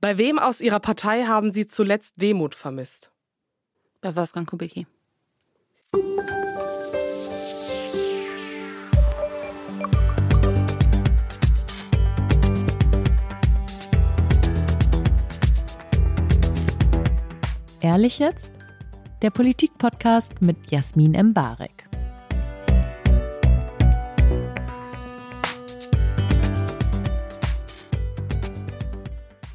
Bei wem aus Ihrer Partei haben Sie zuletzt Demut vermisst? Bei Wolfgang Kubicki. Ehrlich jetzt? Der Politik-Podcast mit Jasmin Embarek.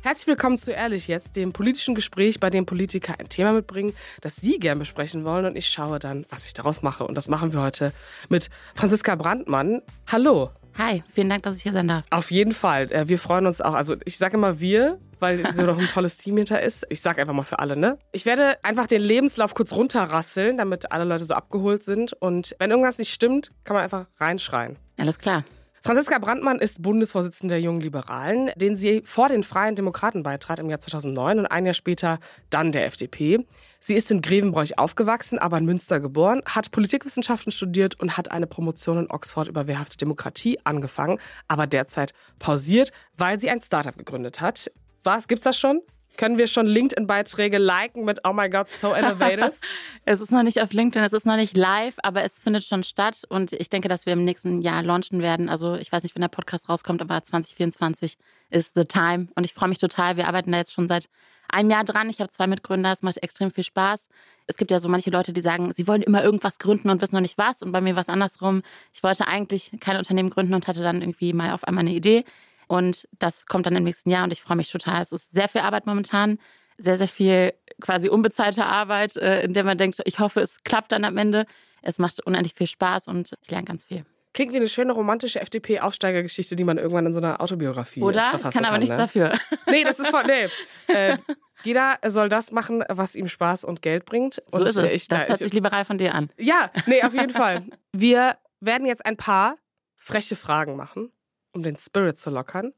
Herzlich willkommen zu Ehrlich jetzt, dem politischen Gespräch, bei dem Politiker ein Thema mitbringen, das Sie gern besprechen wollen und ich schaue dann, was ich daraus mache. Und das machen wir heute mit Franziska Brandmann. Hallo. Hi, vielen Dank, dass ich hier sein darf. Auf jeden Fall. Äh, wir freuen uns auch. Also ich sage immer wir, weil so noch ein tolles Team hinter ist. Ich sage einfach mal für alle, ne? Ich werde einfach den Lebenslauf kurz runterrasseln, damit alle Leute so abgeholt sind. Und wenn irgendwas nicht stimmt, kann man einfach reinschreien. Alles klar. Franziska Brandmann ist Bundesvorsitzende der Jungen Liberalen, den sie vor den Freien Demokraten beitrat im Jahr 2009 und ein Jahr später dann der FDP. Sie ist in Grevenbroich aufgewachsen, aber in Münster geboren, hat Politikwissenschaften studiert und hat eine Promotion in Oxford über wehrhafte Demokratie angefangen, aber derzeit pausiert, weil sie ein Startup gegründet hat. Was gibt's das schon? Können wir schon LinkedIn-Beiträge liken mit Oh my God, so innovative? es ist noch nicht auf LinkedIn, es ist noch nicht live, aber es findet schon statt und ich denke, dass wir im nächsten Jahr launchen werden. Also ich weiß nicht, wenn der Podcast rauskommt, aber 2024 ist the time und ich freue mich total. Wir arbeiten da jetzt schon seit einem Jahr dran. Ich habe zwei Mitgründer, es macht extrem viel Spaß. Es gibt ja so manche Leute, die sagen, sie wollen immer irgendwas gründen und wissen noch nicht was und bei mir war es andersrum. Ich wollte eigentlich kein Unternehmen gründen und hatte dann irgendwie mal auf einmal eine Idee und das kommt dann im nächsten Jahr und ich freue mich total. Es ist sehr viel Arbeit momentan, sehr, sehr viel quasi unbezahlte Arbeit, äh, in der man denkt, ich hoffe, es klappt dann am Ende. Es macht unendlich viel Spaß und ich lerne ganz viel. Klingt wie eine schöne romantische FDP-Aufsteigergeschichte, die man irgendwann in so einer Autobiografie Oder? Ich kann aber kann, nichts ne? dafür. Nee, das ist voll. Nee. Äh, jeder soll das machen, was ihm Spaß und Geld bringt. So und ist es. Ich, das hört sich liberal von dir an. Ja, nee, auf jeden Fall. Wir werden jetzt ein paar freche Fragen machen um den Spirit zu lockern.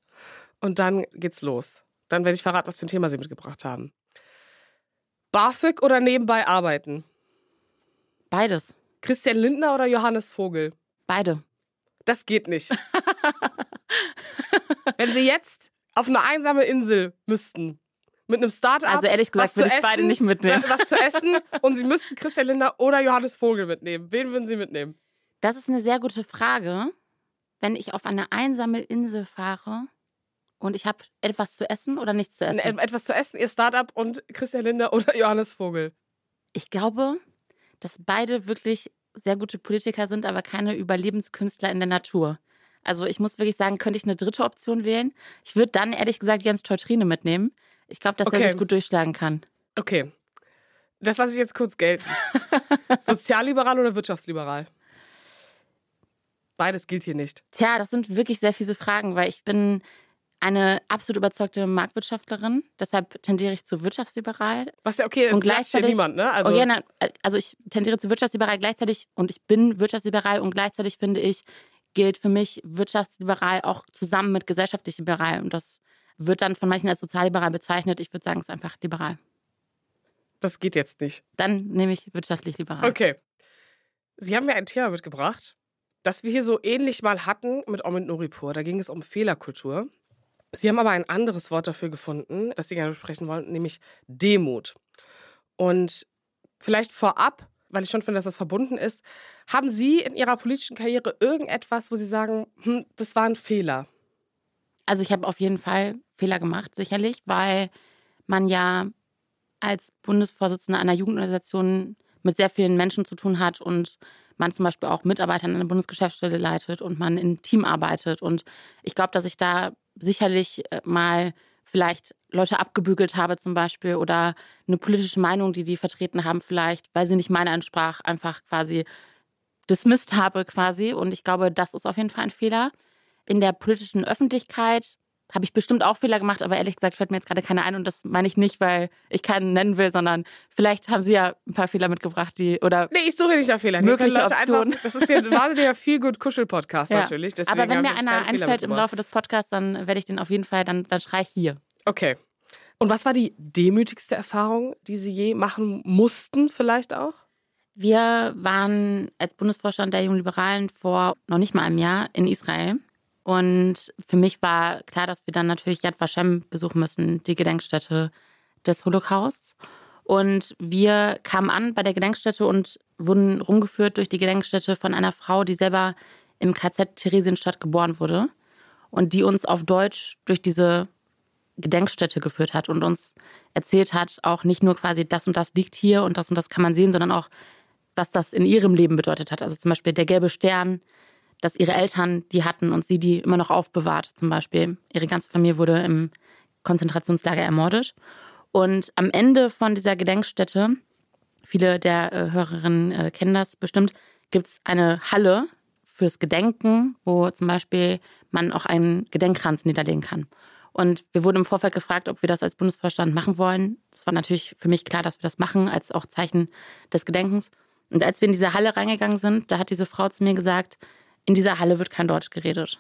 Und dann geht's los. Dann werde ich verraten, was für ein Thema Sie mitgebracht haben. BAföG oder nebenbei arbeiten? Beides. Christian Lindner oder Johannes Vogel? Beide. Das geht nicht. Wenn Sie jetzt auf eine einsame Insel müssten, mit einem Start-up. Also ehrlich gesagt würde ich essen, beide nicht mitnehmen. Was zu essen und Sie müssten Christian Lindner oder Johannes Vogel mitnehmen. Wen würden Sie mitnehmen? Das ist eine sehr gute Frage wenn ich auf eine einsame Insel fahre und ich habe etwas zu essen oder nichts zu essen? Etwas zu essen, ihr Startup und Christian Linder oder Johannes Vogel. Ich glaube, dass beide wirklich sehr gute Politiker sind, aber keine Überlebenskünstler in der Natur. Also ich muss wirklich sagen, könnte ich eine dritte Option wählen? Ich würde dann ehrlich gesagt Jens Teutrine mitnehmen. Ich glaube, dass okay. er sich gut durchschlagen kann. Okay. Das lasse ich jetzt kurz gelten. Sozialliberal oder wirtschaftsliberal? Beides gilt hier nicht. Tja, das sind wirklich sehr fiese Fragen, weil ich bin eine absolut überzeugte Marktwirtschaftlerin. Deshalb tendiere ich zu wirtschaftsliberal. Was ja okay ist, und gleichzeitig niemand, ne? Also, ja, also ich tendiere zu wirtschaftsliberal gleichzeitig und ich bin wirtschaftsliberal und gleichzeitig finde ich, gilt für mich wirtschaftsliberal auch zusammen mit gesellschaftlich liberal. Und das wird dann von manchen als sozialliberal bezeichnet. Ich würde sagen, es ist einfach liberal. Das geht jetzt nicht. Dann nehme ich wirtschaftlich liberal. Okay. Sie haben mir ein Thema mitgebracht, das wir hier so ähnlich mal hatten mit Omid Nuripur. Da ging es um Fehlerkultur. Sie haben aber ein anderes Wort dafür gefunden, das Sie gerne besprechen wollen, nämlich Demut. Und vielleicht vorab, weil ich schon finde, dass das verbunden ist, haben Sie in Ihrer politischen Karriere irgendetwas, wo Sie sagen, hm, das war ein Fehler? Also ich habe auf jeden Fall Fehler gemacht, sicherlich, weil man ja als Bundesvorsitzender einer Jugendorganisation mit sehr vielen Menschen zu tun hat und man zum Beispiel auch Mitarbeiter in einer Bundesgeschäftsstelle leitet und man im Team arbeitet. Und ich glaube, dass ich da sicherlich äh, mal vielleicht Leute abgebügelt habe zum Beispiel oder eine politische Meinung, die die vertreten haben, vielleicht, weil sie nicht meine entsprach, einfach quasi dismissed habe quasi. Und ich glaube, das ist auf jeden Fall ein Fehler. In der politischen Öffentlichkeit habe ich bestimmt auch Fehler gemacht, aber ehrlich gesagt fällt mir jetzt gerade keiner ein und das meine ich nicht, weil ich keinen nennen will, sondern vielleicht haben Sie ja ein paar Fehler mitgebracht, die oder Nee, ich suche nicht nach Fehlern. Mögliche Optionen. Einfach, das ist ja ein wahnsinniger viel gut Kuschel Podcast ja. natürlich. Deswegen aber wenn mir einer einfällt im Laufe des Podcasts, dann werde ich den auf jeden Fall dann dann schreie ich hier. Okay. Und was war die demütigste Erfahrung, die Sie je machen mussten vielleicht auch? Wir waren als Bundesvorstand der Jungen Liberalen vor noch nicht mal einem Jahr in Israel Und für mich war klar, dass wir dann natürlich Yad Vashem besuchen müssen, die Gedenkstätte des Holocausts. Und wir kamen an bei der Gedenkstätte und wurden rumgeführt durch die Gedenkstätte von einer Frau, die selber im KZ Theresienstadt geboren wurde und die uns auf Deutsch durch diese Gedenkstätte geführt hat und uns erzählt hat, auch nicht nur quasi das und das liegt hier und das und das kann man sehen, sondern auch, was das in ihrem Leben bedeutet hat. Also zum Beispiel der gelbe Stern, dass ihre Eltern die hatten und sie die immer noch aufbewahrt. Zum Beispiel ihre ganze Familie wurde im Konzentrationslager ermordet. Und am Ende von dieser Gedenkstätte, viele der äh, Hörerinnen äh, kennen das bestimmt, gibt es eine Halle fürs Gedenken, wo zum Beispiel man auch einen Gedenkkranz niederlegen kann. Und wir wurden im Vorfeld gefragt, ob wir das als Bundesvorstand machen wollen. Es war natürlich für mich klar, dass wir das machen, als auch Zeichen des Gedenkens. Und als wir in diese Halle reingegangen sind, da hat diese Frau zu mir gesagt, in dieser Halle wird kein Deutsch geredet.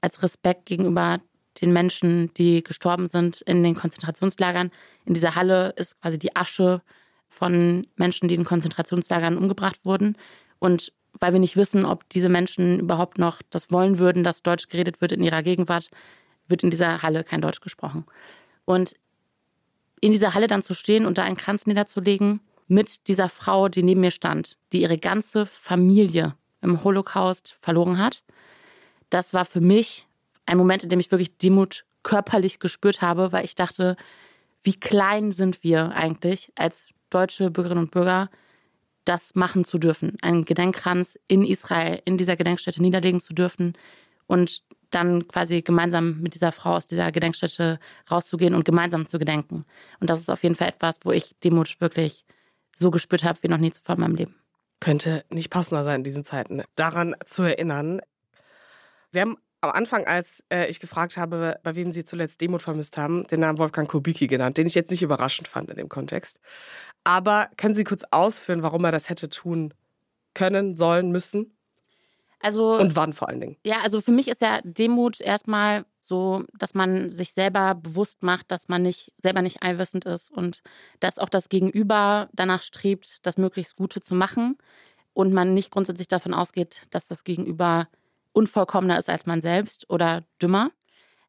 Als Respekt gegenüber den Menschen, die gestorben sind in den Konzentrationslagern. In dieser Halle ist quasi die Asche von Menschen, die in Konzentrationslagern umgebracht wurden. Und weil wir nicht wissen, ob diese Menschen überhaupt noch das wollen würden, dass Deutsch geredet wird in ihrer Gegenwart, wird in dieser Halle kein Deutsch gesprochen. Und in dieser Halle dann zu stehen und da einen Kranz niederzulegen mit dieser Frau, die neben mir stand, die ihre ganze Familie im Holocaust verloren hat, das war für mich ein Moment, in dem ich wirklich Demut körperlich gespürt habe, weil ich dachte, wie klein sind wir eigentlich als deutsche Bürgerinnen und Bürger, das machen zu dürfen, einen Gedenkkranz in Israel, in dieser Gedenkstätte niederlegen zu dürfen und dann quasi gemeinsam mit dieser Frau aus dieser Gedenkstätte rauszugehen und gemeinsam zu gedenken. Und das ist auf jeden Fall etwas, wo ich Demut wirklich so gespürt habe wie noch nie zuvor in meinem Leben. Könnte nicht passender sein in diesen Zeiten, daran zu erinnern. Sie haben am Anfang, als äh, ich gefragt habe, bei wem Sie zuletzt Demut vermisst haben, den Namen Wolfgang Kubicki genannt, den ich jetzt nicht überraschend fand in dem Kontext. Aber können Sie kurz ausführen, warum er das hätte tun können, sollen, müssen? Also, Und wann vor allen Dingen? Ja, also für mich ist ja Demut erstmal so, dass man sich selber bewusst macht, dass man nicht selber nicht allwissend ist und dass auch das Gegenüber danach strebt, das möglichst Gute zu machen und man nicht grundsätzlich davon ausgeht, dass das Gegenüber unvollkommener ist als man selbst oder dümmer.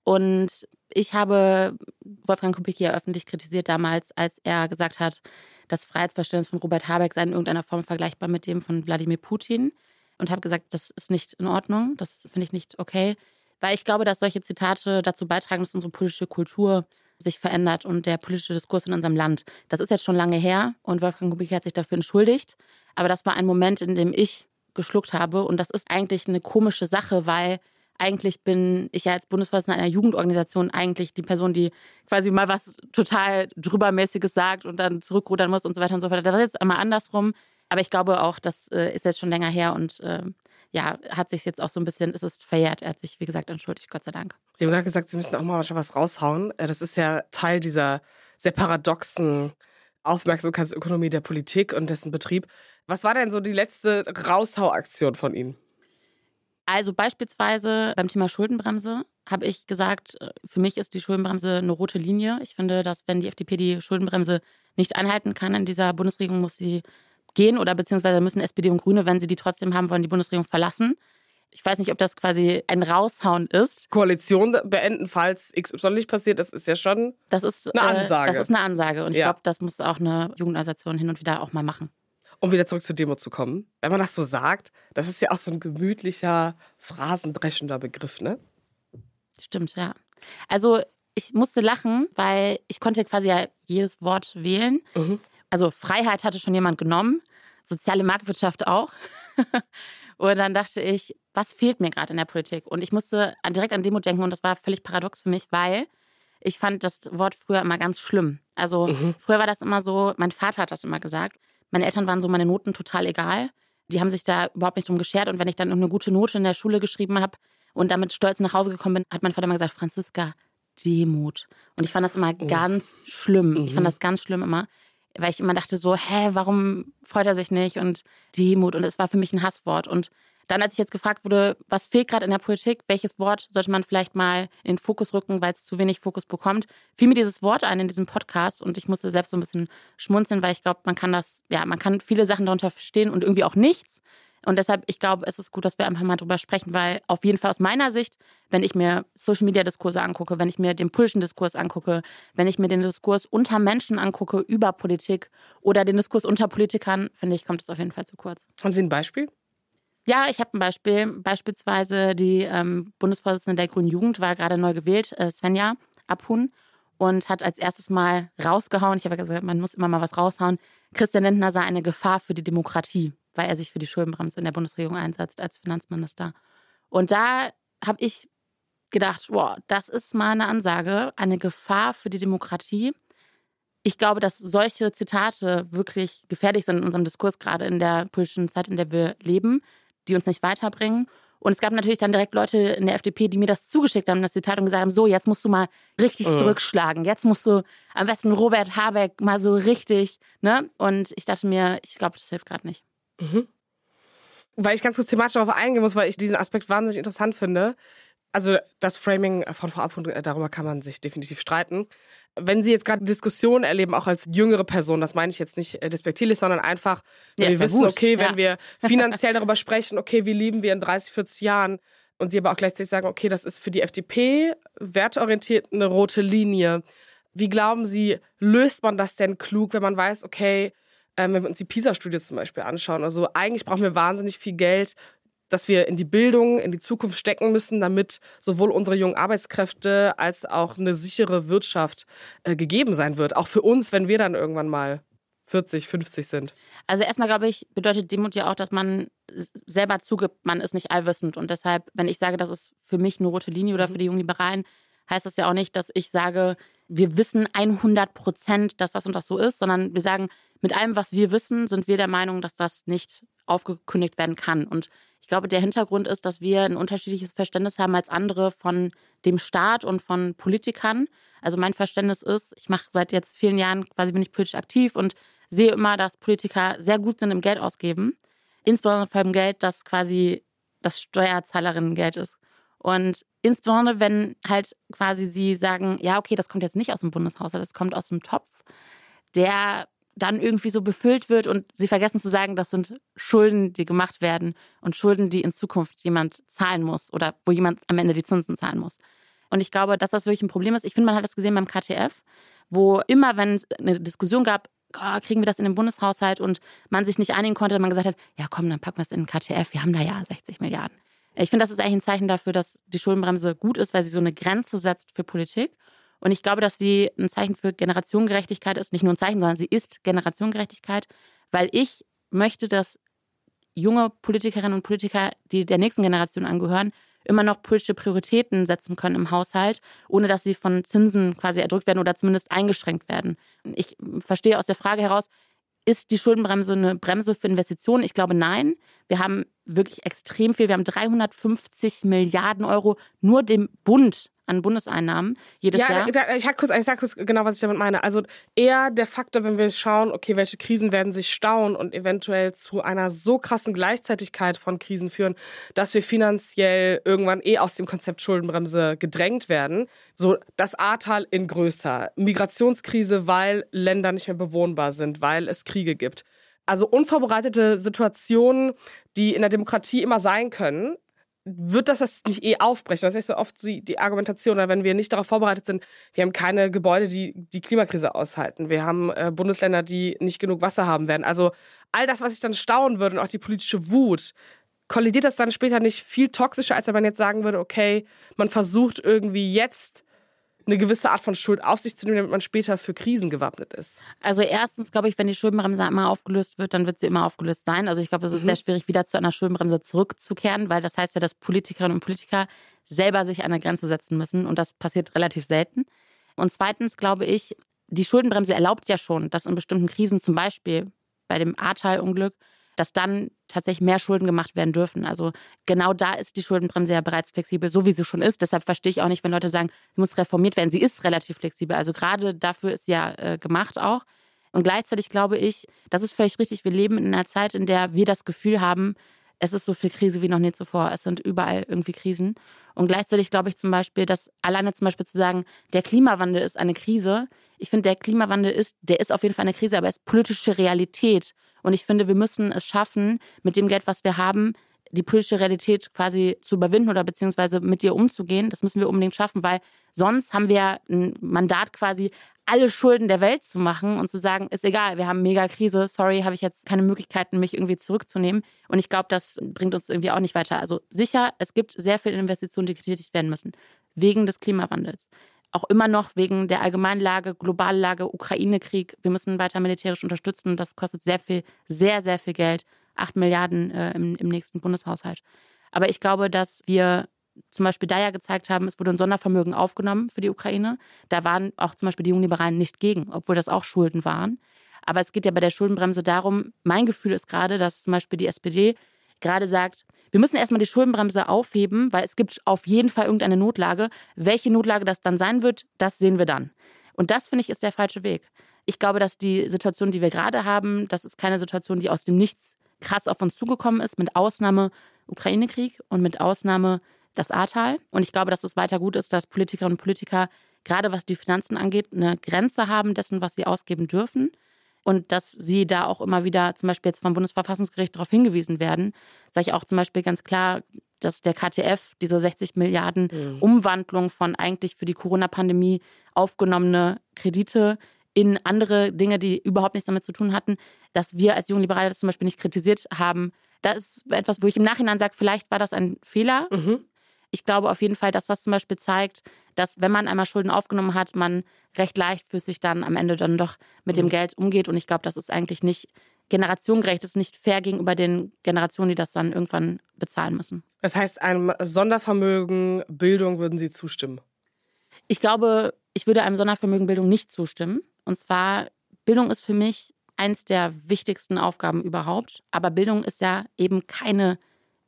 Und ich habe Wolfgang Kubicki ja öffentlich kritisiert damals, als er gesagt hat, das Freiheitsverständnis von Robert Habeck sei in irgendeiner Form vergleichbar mit dem von Wladimir Putin. Und habe gesagt, das ist nicht in Ordnung, das finde ich nicht okay. Weil ich glaube, dass solche Zitate dazu beitragen, dass unsere politische Kultur sich verändert und der politische Diskurs in unserem Land. Das ist jetzt schon lange her und Wolfgang Kubicki hat sich dafür entschuldigt. Aber das war ein Moment, in dem ich geschluckt habe. Und das ist eigentlich eine komische Sache, weil eigentlich bin ich ja als Bundesvorsitzende einer Jugendorganisation eigentlich die Person, die quasi mal was total drübermäßiges sagt und dann zurückrudern muss und so weiter und so fort. Das ist jetzt einmal andersrum. Aber ich glaube auch, das äh, ist jetzt schon länger her und äh, ja, hat sich jetzt auch so ein bisschen, ist es verjährt. Er hat sich, wie gesagt, entschuldigt, Gott sei Dank. Sie haben gerade gesagt, Sie müssen auch mal was raushauen. Äh, das ist ja Teil dieser sehr paradoxen Aufmerksamkeitsökonomie der Politik und dessen Betrieb. Was war denn so die letzte Raushauaktion von Ihnen? Also beispielsweise beim Thema Schuldenbremse habe ich gesagt, äh, für mich ist die Schuldenbremse eine rote Linie. Ich finde, dass wenn die FDP die Schuldenbremse nicht einhalten kann in dieser Bundesregierung, muss sie gehen oder beziehungsweise müssen SPD und Grüne, wenn sie die trotzdem haben wollen, die Bundesregierung verlassen. Ich weiß nicht, ob das quasi ein Raushauen ist. Koalition beenden, falls XY nicht passiert, das ist ja schon das ist, eine Ansage. Äh, das ist eine Ansage. Und ich ja. glaube, das muss auch eine Jugendorganisation hin und wieder auch mal machen. Um wieder zurück zur Demo zu kommen, wenn man das so sagt, das ist ja auch so ein gemütlicher, phrasenbrechender Begriff, ne? Stimmt, ja. Also ich musste lachen, weil ich konnte quasi ja jedes Wort wählen. Mhm. Also Freiheit hatte schon jemand genommen, soziale Marktwirtschaft auch. und dann dachte ich, was fehlt mir gerade in der Politik? Und ich musste direkt an Demo denken und das war völlig paradox für mich, weil ich fand das Wort früher immer ganz schlimm. Also mhm. früher war das immer so, mein Vater hat das immer gesagt. Meine Eltern waren so meine Noten total egal. Die haben sich da überhaupt nicht drum geschert. Und wenn ich dann eine gute Note in der Schule geschrieben habe und damit stolz nach Hause gekommen bin, hat mein Vater immer gesagt, Franziska, Demut. Und ich fand das immer oh. ganz schlimm. Mhm. Ich fand mhm. das ganz schlimm immer weil ich immer dachte so, hä, warum freut er sich nicht? Und Demut. Und es war für mich ein Hasswort. Und dann, als ich jetzt gefragt wurde, was fehlt gerade in der Politik, welches Wort sollte man vielleicht mal in den Fokus rücken, weil es zu wenig Fokus bekommt, fiel mir dieses Wort ein in diesem Podcast. Und ich musste selbst so ein bisschen schmunzeln, weil ich glaube, man kann das, ja, man kann viele Sachen darunter verstehen und irgendwie auch nichts. Und deshalb, ich glaube, es ist gut, dass wir einfach mal drüber sprechen, weil auf jeden Fall aus meiner Sicht, wenn ich mir Social Media Diskurse angucke, wenn ich mir den politischen Diskurs angucke, wenn ich mir den Diskurs unter Menschen angucke über Politik oder den Diskurs unter Politikern, finde ich, kommt es auf jeden Fall zu kurz. Haben Sie ein Beispiel? Ja, ich habe ein Beispiel. Beispielsweise die ähm, Bundesvorsitzende der Grünen Jugend war gerade neu gewählt, äh, Svenja Abhun, und hat als erstes Mal rausgehauen. Ich habe gesagt, man muss immer mal was raushauen. Christian Lindner sei eine Gefahr für die Demokratie weil er sich für die Schuldenbremse in der Bundesregierung einsetzt als Finanzminister. Und da habe ich gedacht, wow, das ist mal eine Ansage, eine Gefahr für die Demokratie. Ich glaube, dass solche Zitate wirklich gefährlich sind in unserem Diskurs, gerade in der politischen Zeit, in der wir leben, die uns nicht weiterbringen. Und es gab natürlich dann direkt Leute in der FDP, die mir das zugeschickt haben, das Zitat und gesagt haben, so, jetzt musst du mal richtig mhm. zurückschlagen. Jetzt musst du am besten Robert Habeck mal so richtig, ne? Und ich dachte mir, ich glaube, das hilft gerade nicht. Mhm. Weil ich ganz kurz thematisch darauf eingehen muss, weil ich diesen Aspekt wahnsinnig interessant finde. Also das Framing von Frau Abhund, äh, darüber kann man sich definitiv streiten. Wenn Sie jetzt gerade Diskussionen erleben, auch als jüngere Person, das meine ich jetzt nicht äh, despektierlich, sondern einfach, wenn ja, wir wissen, okay, wenn wir finanziell darüber sprechen, okay, wie leben wir in 30, 40 Jahren und Sie aber auch gleichzeitig sagen, okay, das ist für die FDP werteorientiert eine rote Linie. Wie glauben Sie, löst man das denn klug, wenn man weiß, okay, ähm, wenn wir uns die PISA-Studie zum Beispiel anschauen. Also eigentlich brauchen wir wahnsinnig viel Geld, dass wir in die Bildung, in die Zukunft stecken müssen, damit sowohl unsere jungen Arbeitskräfte als auch eine sichere Wirtschaft äh, gegeben sein wird. Auch für uns, wenn wir dann irgendwann mal 40, 50 sind. Also erstmal glaube ich, bedeutet Demut ja auch, dass man selber zugibt, man ist nicht allwissend. Und deshalb, wenn ich sage, das ist für mich eine rote Linie oder mhm. für die Jungliberalen, heißt das ja auch nicht, dass ich sage, wir wissen 100 Prozent, dass das und das so ist, sondern wir sagen, mit allem, was wir wissen, sind wir der Meinung, dass das nicht aufgekündigt werden kann. Und ich glaube, der Hintergrund ist, dass wir ein unterschiedliches Verständnis haben als andere von dem Staat und von Politikern. Also mein Verständnis ist, ich mache seit jetzt vielen Jahren quasi bin ich politisch aktiv und sehe immer, dass Politiker sehr gut sind im Geld ausgeben. Insbesondere vor allem Geld, das quasi das Steuerzahlerinnengeld ist. Und insbesondere, wenn halt quasi sie sagen, ja, okay, das kommt jetzt nicht aus dem Bundeshaushalt, das kommt aus dem Topf, der dann irgendwie so befüllt wird und sie vergessen zu sagen, das sind Schulden, die gemacht werden und Schulden, die in Zukunft jemand zahlen muss oder wo jemand am Ende die Zinsen zahlen muss. Und ich glaube, dass das wirklich ein Problem ist. Ich finde, man hat das gesehen beim KTF, wo immer, wenn es eine Diskussion gab, oh, kriegen wir das in den Bundeshaushalt und man sich nicht einigen konnte, man gesagt hat, ja komm, dann packen wir es in den KTF, wir haben da ja 60 Milliarden. Ich finde, das ist eigentlich ein Zeichen dafür, dass die Schuldenbremse gut ist, weil sie so eine Grenze setzt für Politik. Und ich glaube, dass sie ein Zeichen für Generationengerechtigkeit ist. Nicht nur ein Zeichen, sondern sie ist Generationengerechtigkeit, weil ich möchte, dass junge Politikerinnen und Politiker, die der nächsten Generation angehören, immer noch politische Prioritäten setzen können im Haushalt, ohne dass sie von Zinsen quasi erdrückt werden oder zumindest eingeschränkt werden. Ich verstehe aus der Frage heraus, ist die Schuldenbremse eine Bremse für Investitionen? Ich glaube nein. Wir haben wirklich extrem viel. Wir haben 350 Milliarden Euro nur dem Bund an Bundeseinnahmen jedes ja, Jahr. Ja, ich, kurz, ich sag kurz genau, was ich damit meine. Also eher der Faktor, wenn wir schauen, okay, welche Krisen werden sich stauen und eventuell zu einer so krassen Gleichzeitigkeit von Krisen führen, dass wir finanziell irgendwann eh aus dem Konzept Schuldenbremse gedrängt werden. So das Ahrtal in größer, Migrationskrise, weil Länder nicht mehr bewohnbar sind, weil es Kriege gibt. Also unvorbereitete Situationen, die in der Demokratie immer sein können, wird das das nicht eh aufbrechen? Das ist so oft die, Argumentation, wenn wir nicht darauf vorbereitet sind, wir haben keine Gebäude, die die Klimakrise aushalten. Wir haben äh, Bundesländer, die nicht genug Wasser haben werden. Also all das, was ich dann staunen würde und auch die politische Wut, kollidiert das dann später nicht viel toxischer, als wenn man jetzt sagen würde, okay, man versucht irgendwie jetzt eine gewisse Art von Schuld auf sich zu nehmen, damit man später für Krisen gewappnet ist? Also erstens glaube ich, wenn die Schuldenbremse einmal aufgelöst wird, dann wird sie immer aufgelöst sein. Also ich glaube, es ist mhm. sehr schwierig, wieder zu einer Schuldenbremse zurückzukehren, weil das heißt ja, dass Politikerinnen und Politiker selber sich eine Grenze setzen müssen und das passiert relativ selten. Und zweitens glaube ich, die Schuldenbremse erlaubt ja schon, dass in bestimmten Krisen, zum Beispiel bei dem Ahrtal-Unglück, dass dann tatsächlich mehr Schulden gemacht werden dürfen. Also genau da ist die Schuldenbremse ja bereits flexibel, so wie sie schon ist. Deshalb verstehe ich auch nicht, wenn Leute sagen, sie muss reformiert werden. Sie ist relativ flexibel. Also gerade dafür ist sie ja äh, gemacht auch. Und gleichzeitig glaube ich, das ist völlig richtig, wir leben in einer Zeit, in der wir das Gefühl haben, es ist so viel Krise wie noch nie zuvor. Es sind überall irgendwie Krisen. Und gleichzeitig glaube ich zum Beispiel, dass alleine zum Beispiel zu sagen, der Klimawandel ist eine Krise. Ich finde, der Klimawandel ist, der ist auf jeden Fall eine Krise, aber er ist politische Realität. Und ich finde, wir müssen es schaffen, mit dem Geld, was wir haben, die politische Realität quasi zu überwinden oder beziehungsweise mit dir umzugehen. Das müssen wir unbedingt schaffen, weil sonst haben wir ein Mandat quasi, alle Schulden der Welt zu machen und zu sagen, ist egal, wir haben mega Krise, sorry, habe ich jetzt keine Möglichkeiten, mich irgendwie zurückzunehmen. Und ich glaube, das bringt uns irgendwie auch nicht weiter. Also sicher, es gibt sehr viele Investitionen, die getätigt werden müssen, wegen des Klimawandels. Auch immer noch wegen der allgemeinen Lage, globalen Lage, Ukraine-Krieg. Wir müssen weiter militärisch unterstützen das kostet sehr viel, sehr, sehr viel Geld. 8 Milliarden äh, im, im nächsten Bundeshaushalt. Aber ich glaube, dass wir zum Beispiel da ja gezeigt haben, es wurde ein Sondervermögen aufgenommen für die Ukraine. Da waren auch zum Beispiel die Jungliberalen nicht gegen, obwohl das auch Schulden waren. Aber es geht ja bei der Schuldenbremse darum, mein Gefühl ist gerade, dass zum Beispiel die SPD gerade sagt, wir müssen erstmal die Schuldenbremse aufheben, weil es gibt auf jeden Fall irgendeine Notlage. Welche Notlage das dann sein wird, das sehen wir dann. Und das finde ich ist der falsche Weg. Ich glaube, dass die Situation, die wir gerade haben, das ist keine Situation, die aus dem Nichts krass auf uns zugekommen ist, mit Ausnahme Ukraine-Krieg und mit Ausnahme das Ahrtal. Und ich glaube, dass es weiter gut ist, dass Politikerinnen und Politiker, gerade was die Finanzen angeht, eine Grenze haben dessen, was sie ausgeben dürfen. Und dass sie da auch immer wieder, zum Beispiel jetzt vom Bundesverfassungsgericht darauf hingewiesen werden, sage ich auch zum Beispiel ganz klar, dass der KTF diese 60 Milliarden mhm. Umwandlung von eigentlich für die Corona-Pandemie aufgenommene Kredite in andere Dinge, die überhaupt nichts damit zu tun hatten, dass wir als Jungliberale das zum Beispiel nicht kritisiert haben. Das ist etwas, wo ich im Nachhinein sage, vielleicht war das ein Fehler. Mhm. Ich glaube auf jeden Fall, dass das zum Beispiel zeigt, dass wenn man einmal Schulden aufgenommen hat, man recht leichtfüßig dann am Ende dann doch mit mhm. dem Geld umgeht. Und ich glaube, das ist eigentlich nicht generationengerecht, das ist nicht fair gegenüber den Generationen, die das dann irgendwann bezahlen müssen. Das heißt, einem Sondervermögen Bildung würden Sie zustimmen? Ich glaube, ich würde einem Sondervermögen Bildung nicht zustimmen. Und zwar, Bildung ist für mich eins der wichtigsten Aufgaben überhaupt. Aber Bildung ist ja eben keine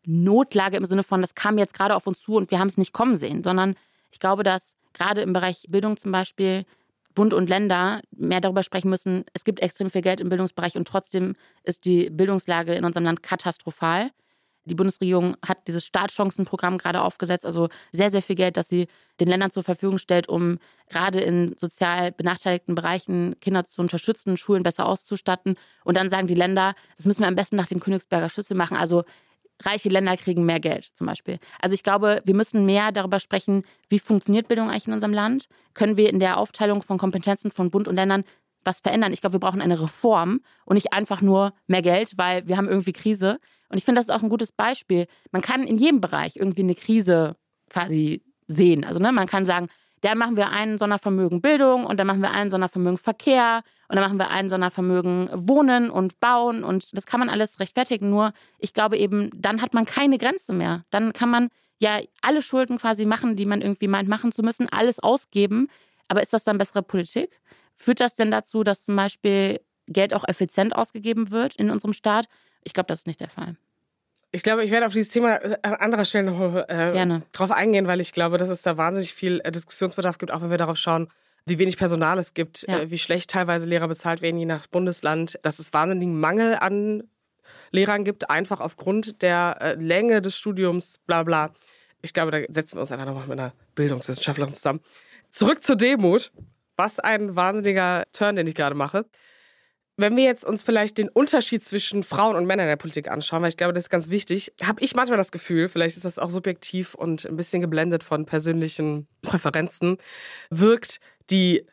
Notlage im Sinne von, das kam jetzt gerade auf uns zu und wir haben es nicht kommen sehen, sondern ich glaube, dass gerade im Bereich Bildung zum Beispiel Bund und Länder mehr darüber sprechen müssen, es gibt extrem viel Geld im Bildungsbereich und trotzdem ist die Bildungslage in unserem Land katastrophal. Die Bundesregierung hat dieses Startchancenprogramm gerade aufgesetzt, also sehr, sehr viel Geld, das sie den Ländern zur Verfügung stellt, um gerade in sozial benachteiligten Bereichen Kinder zu unterstützen, Schulen besser auszustatten. Und dann sagen die Länder, das müssen wir am besten nach dem Königsberger Schlüssel machen. Also reiche Länder kriegen mehr Geld zum Beispiel. Also ich glaube, wir müssen mehr darüber sprechen, wie funktioniert Bildung eigentlich in unserem Land? Können wir in der Aufteilung von Kompetenzen von Bund und Ländern was verändern? Ich glaube, wir brauchen eine Reform und nicht einfach nur mehr Geld, weil wir haben irgendwie Krise. Und ich finde, das ist auch ein gutes Beispiel. Man kann in jedem Bereich irgendwie eine Krise quasi sehen. Also ne, man kann sagen, dann machen wir ein Sondervermögen Bildung und dann machen wir ein Sondervermögen Verkehr und dann machen wir ein Sondervermögen Wohnen und Bauen und das kann man alles rechtfertigen. Nur ich glaube eben, dann hat man keine Grenze mehr. Dann kann man ja alle Schulden quasi machen, die man irgendwie meint machen zu müssen, alles ausgeben. Aber ist das dann bessere Politik? Führt das denn dazu, dass zum Beispiel Geld auch effizient ausgegeben wird in unserem Staat? Ich glaube, das ist nicht der Fall. Ich glaube, ich werde auf dieses Thema an anderer Stelle noch äh, drauf eingehen, weil ich glaube, dass es da wahnsinnig viel äh, Diskussionsbedarf gibt, auch wenn wir darauf schauen, wie wenig Personal es gibt, ja. äh, wie schlecht teilweise Lehrer bezahlt werden, je nach Bundesland, dass es wahnsinnigen Mangel an Lehrern gibt, einfach aufgrund der äh, Länge des Studiums, bla bla. Ich glaube, da setzen wir uns einfach nochmal mit einer Bildungswissenschaftlerin zusammen. Zurück zur Demut. Was ein wahnsinniger Turn, den ich gerade mache wenn wir jetzt uns vielleicht den Unterschied zwischen Frauen und Männern in der Politik anschauen, weil ich glaube, das ist ganz wichtig, habe ich manchmal das Gefühl, vielleicht ist das auch subjektiv und ein bisschen geblendet von persönlichen Präferenzen, wirkt die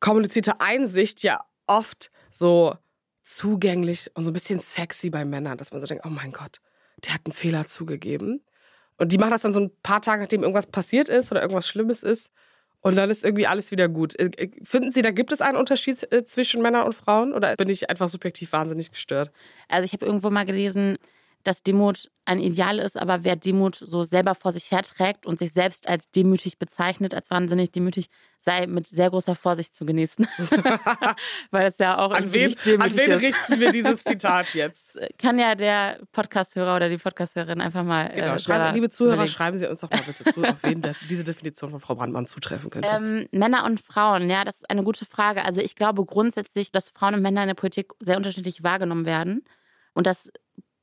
kommunizierte Einsicht ja oft so zugänglich und so ein bisschen sexy bei Männern, dass man so denkt, oh mein Gott, der hat einen Fehler zugegeben. Und die machen das dann so ein paar Tage, nachdem irgendwas passiert ist oder irgendwas Schlimmes ist. Und dann ist irgendwie alles wieder gut. Äh, äh, finden Sie, da gibt es einen Unterschied äh, zwischen Männern und Frauen oder bin ich einfach subjektiv wahnsinnig gestört? Also ich habe irgendwo mal gelesen, dass Demut ein Ideal ist, aber wer Demut so selber vor sich herträgt und sich selbst als demütig bezeichnet, als wahnsinnig demütig, sei mit sehr großer Vorsicht zu genießen. Weil es ja auch an wen, an wen richten wir dieses Zitat jetzt? Kann ja der Podcasthörer oder die Podcasthörerin einfach mal. Genau, äh, schreiben, liebe Zuhörer, überlegen. schreiben Sie uns doch mal bitte zu, auf wen das, diese Definition von Frau Brandmann zutreffen könnte. Ähm, Männer und Frauen, ja, das ist eine gute Frage. Also ich glaube grundsätzlich, dass Frauen und Männer in der Politik sehr unterschiedlich wahrgenommen werden. Und dass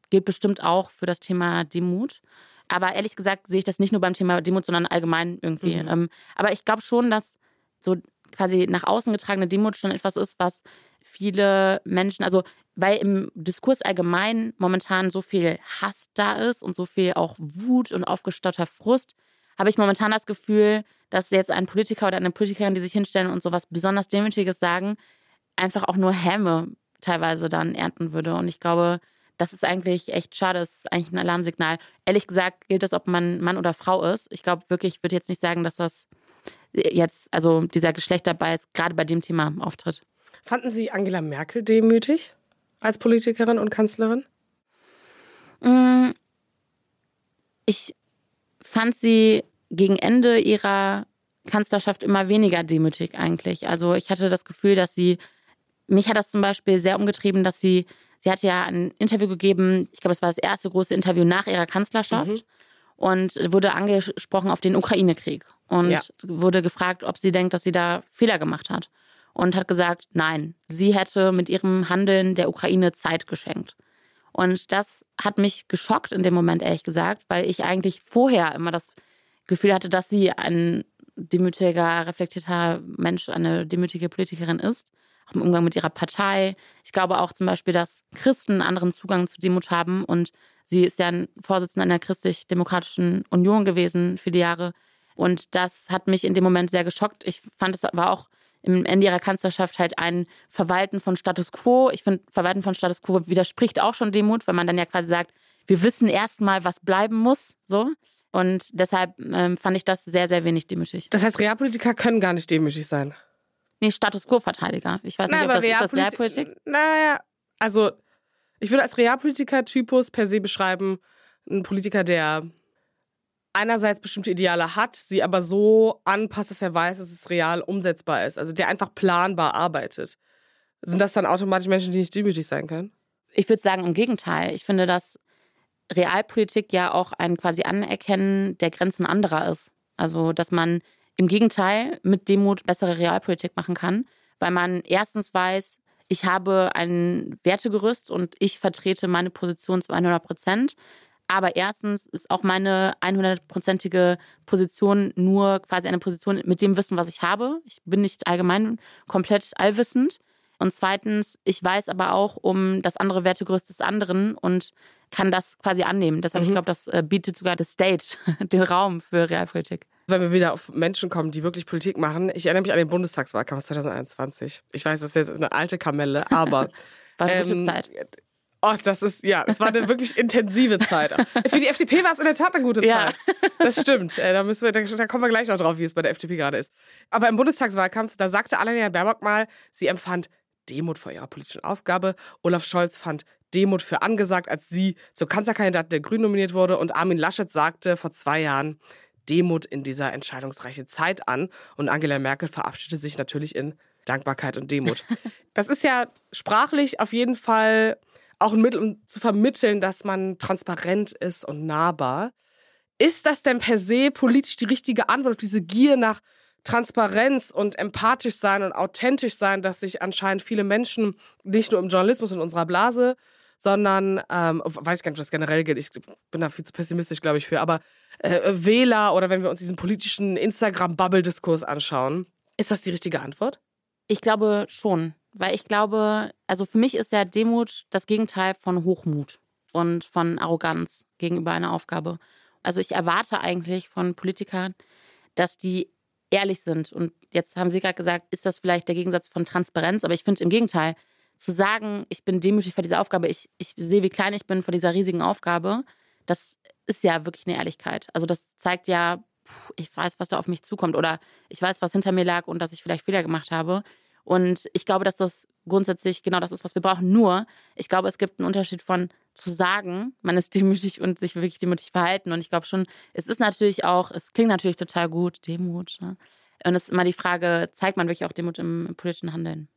gilt bestimmt auch für das Thema Demut. Aber ehrlich gesagt sehe ich das nicht nur beim Thema Demut, sondern allgemein irgendwie. Mhm. Ähm, aber ich glaube schon, dass so quasi nach außen getragene Demut schon etwas ist, was viele Menschen, also weil im Diskurs allgemein momentan so viel Hass da ist und so viel auch Wut und aufgestauter Frust, habe ich momentan das Gefühl, dass jetzt ein Politiker oder eine Politikerin, die sich hinstellen und sowas besonders Demütiges sagen, einfach auch nur Häme teilweise dann ernten würde. Und ich glaube, das ist eigentlich echt schade. Das ist eigentlich ein Alarmsignal. Ehrlich gesagt gilt das, ob man Mann oder Frau ist. Ich glaube wirklich, ich würde jetzt nicht sagen, dass das jetzt, also dieser Geschlechterbias gerade bei dem Thema auftritt. Fanden Sie Angela Merkel demütig als Politikerin und Kanzlerin? Mm, ich fand sie gegen Ende ihrer Kanzlerschaft immer weniger demütig eigentlich. Also ich hatte das Gefühl, dass sie, mich hat das zum Beispiel sehr umgetrieben, dass sie Sie hat ja ein Interview gegeben, ich glaube, es war das erste große Interview nach ihrer Kanzlerschaft. Mhm. Und wurde angesprochen auf den Ukraine-Krieg. Und ja. wurde gefragt, ob sie denkt, dass sie da Fehler gemacht hat. Und hat gesagt, nein, sie hätte mit ihrem Handeln der Ukraine Zeit geschenkt. Und das hat mich geschockt in dem Moment, ehrlich gesagt, weil ich eigentlich vorher immer das Gefühl hatte, dass sie ein demütiger, reflektierter Mensch, eine demütige Politikerin ist auch im Umgang mit ihrer Partei. Ich glaube auch zum Beispiel, dass Christen einen anderen Zugang zu Demut haben und sie ist ja ein Vorsitzender einer christlich-demokratischen Union gewesen die Jahre. Und das hat mich in dem Moment sehr geschockt. Ich fand, es war auch im Ende ihrer Kanzlerschaft halt ein Verwalten von Status Quo. Ich finde, Verwalten von Status Quo widerspricht auch schon Demut, weil man dann ja quasi sagt, wir wissen erstmal, was bleiben muss. So. Und deshalb ähm, fand ich das sehr, sehr wenig demütig. Das heißt, Realpolitiker können gar nicht demütig sein. Nee, Status Quo-Verteidiger. Ich weiß nicht, Na, ob das ist das Realpolitik. Naja, also ich würde als Realpolitiker-Typus per se beschreiben, ein Politiker, der einerseits bestimmte Ideale hat, sie aber so anpasst, dass er weiß, dass es real umsetzbar ist. Also der einfach planbar arbeitet. Sind das dann automatisch Menschen, die nicht demütig sein können? Ich würde sagen, im Gegenteil. Ich finde, dass Realpolitik ja auch ein quasi Anerkennen der Grenzen anderer ist. Also, dass man im Gegenteil mit Demut bessere Realpolitik machen kann, weil man erstens weiß, ich habe ein Wertegerüst und ich vertrete meine Position zu 100 Prozent. Aber erstens ist auch meine 100-prozentige Position nur quasi eine Position mit dem Wissen, was ich habe. Ich bin nicht allgemein komplett allwissend. Und zweitens, ich weiß aber auch um das andere Wertegerüst des anderen und kann das quasi annehmen. Deshalb, mhm. ich glaube, das äh, bietet sogar das Stage, den Raum für Realpolitik. Wenn wir wieder auf Menschen kommen, die wirklich Politik machen, ich erinnere mich an den Bundestagswahlkampf 2021. Ich weiß, das ist jetzt eine alte Kamelle, aber. War eine ähm, gute Zeit. Oh, das ist, ja, es war eine wirklich intensive Zeit. Für die FDP war es in der Tat eine gute Zeit. Ja. Das stimmt. Äh, da, müssen wir, da, kommen wir gleich noch drauf, wie es bei der FDP gerade ist. Aber im Bundestagswahlkampf, da sagte Annalena Baerbock mal, sie empfand Demut vor ihrer politischen Aufgabe. Olaf Scholz fand Demut für angesagt, als sie zur Kanzlerkandidatin der Grünen nominiert wurde. Und Armin Laschet sagte vor zwei Jahren, Demut in dieser entscheidungsreichen Zeit an. Und Angela Merkel verabschiedete sich natürlich in Dankbarkeit und Demut. Das ist ja sprachlich auf jeden Fall auch ein Mittel, um zu vermitteln, dass man transparent ist und nahbar. Ist das denn per se politisch die richtige Antwort auf diese Gier nach Transparenz und empathisch sein und authentisch sein, dass sich anscheinend viele Menschen nicht nur im Journalismus in unserer Blase, sondern, ähm, weiß ich gar nicht, das generell gilt, ich bin da viel zu pessimistisch, glaube ich, für, aber äh, Wähler oder wenn wir uns diesen politischen Instagram-Bubble-Diskurs anschauen, ist das die richtige Antwort? Ich glaube schon, weil ich glaube, also für mich ist ja Demut das Gegenteil von Hochmut und von Arroganz gegenüber einer Aufgabe. Also ich erwarte eigentlich von Politikern, dass die ehrlich sind. Und jetzt haben Sie gerade gesagt, ist das vielleicht der Gegensatz von Transparenz? Aber ich finde im Gegenteil, zu sagen, ich bin demütig vor dieser Aufgabe, ich, ich sehe, wie klein ich bin vor dieser riesigen Aufgabe, das ist ja wirklich eine Ehrlichkeit. Also das zeigt ja, ich weiß, was da auf mich zukommt oder ich weiß, was hinter mir lag und dass ich vielleicht Fehler gemacht habe. Und ich glaube, dass das grundsätzlich genau das ist, was wir brauchen. Nur, ich glaube, es gibt einen Unterschied von zu sagen, man ist demütig und sich wirklich demütig verhalten. Und ich glaube schon, es ist natürlich auch, es klingt natürlich total gut, Demut. Ne? Und es ist immer die Frage, zeigt man wirklich auch Demut im, im politischen Handeln?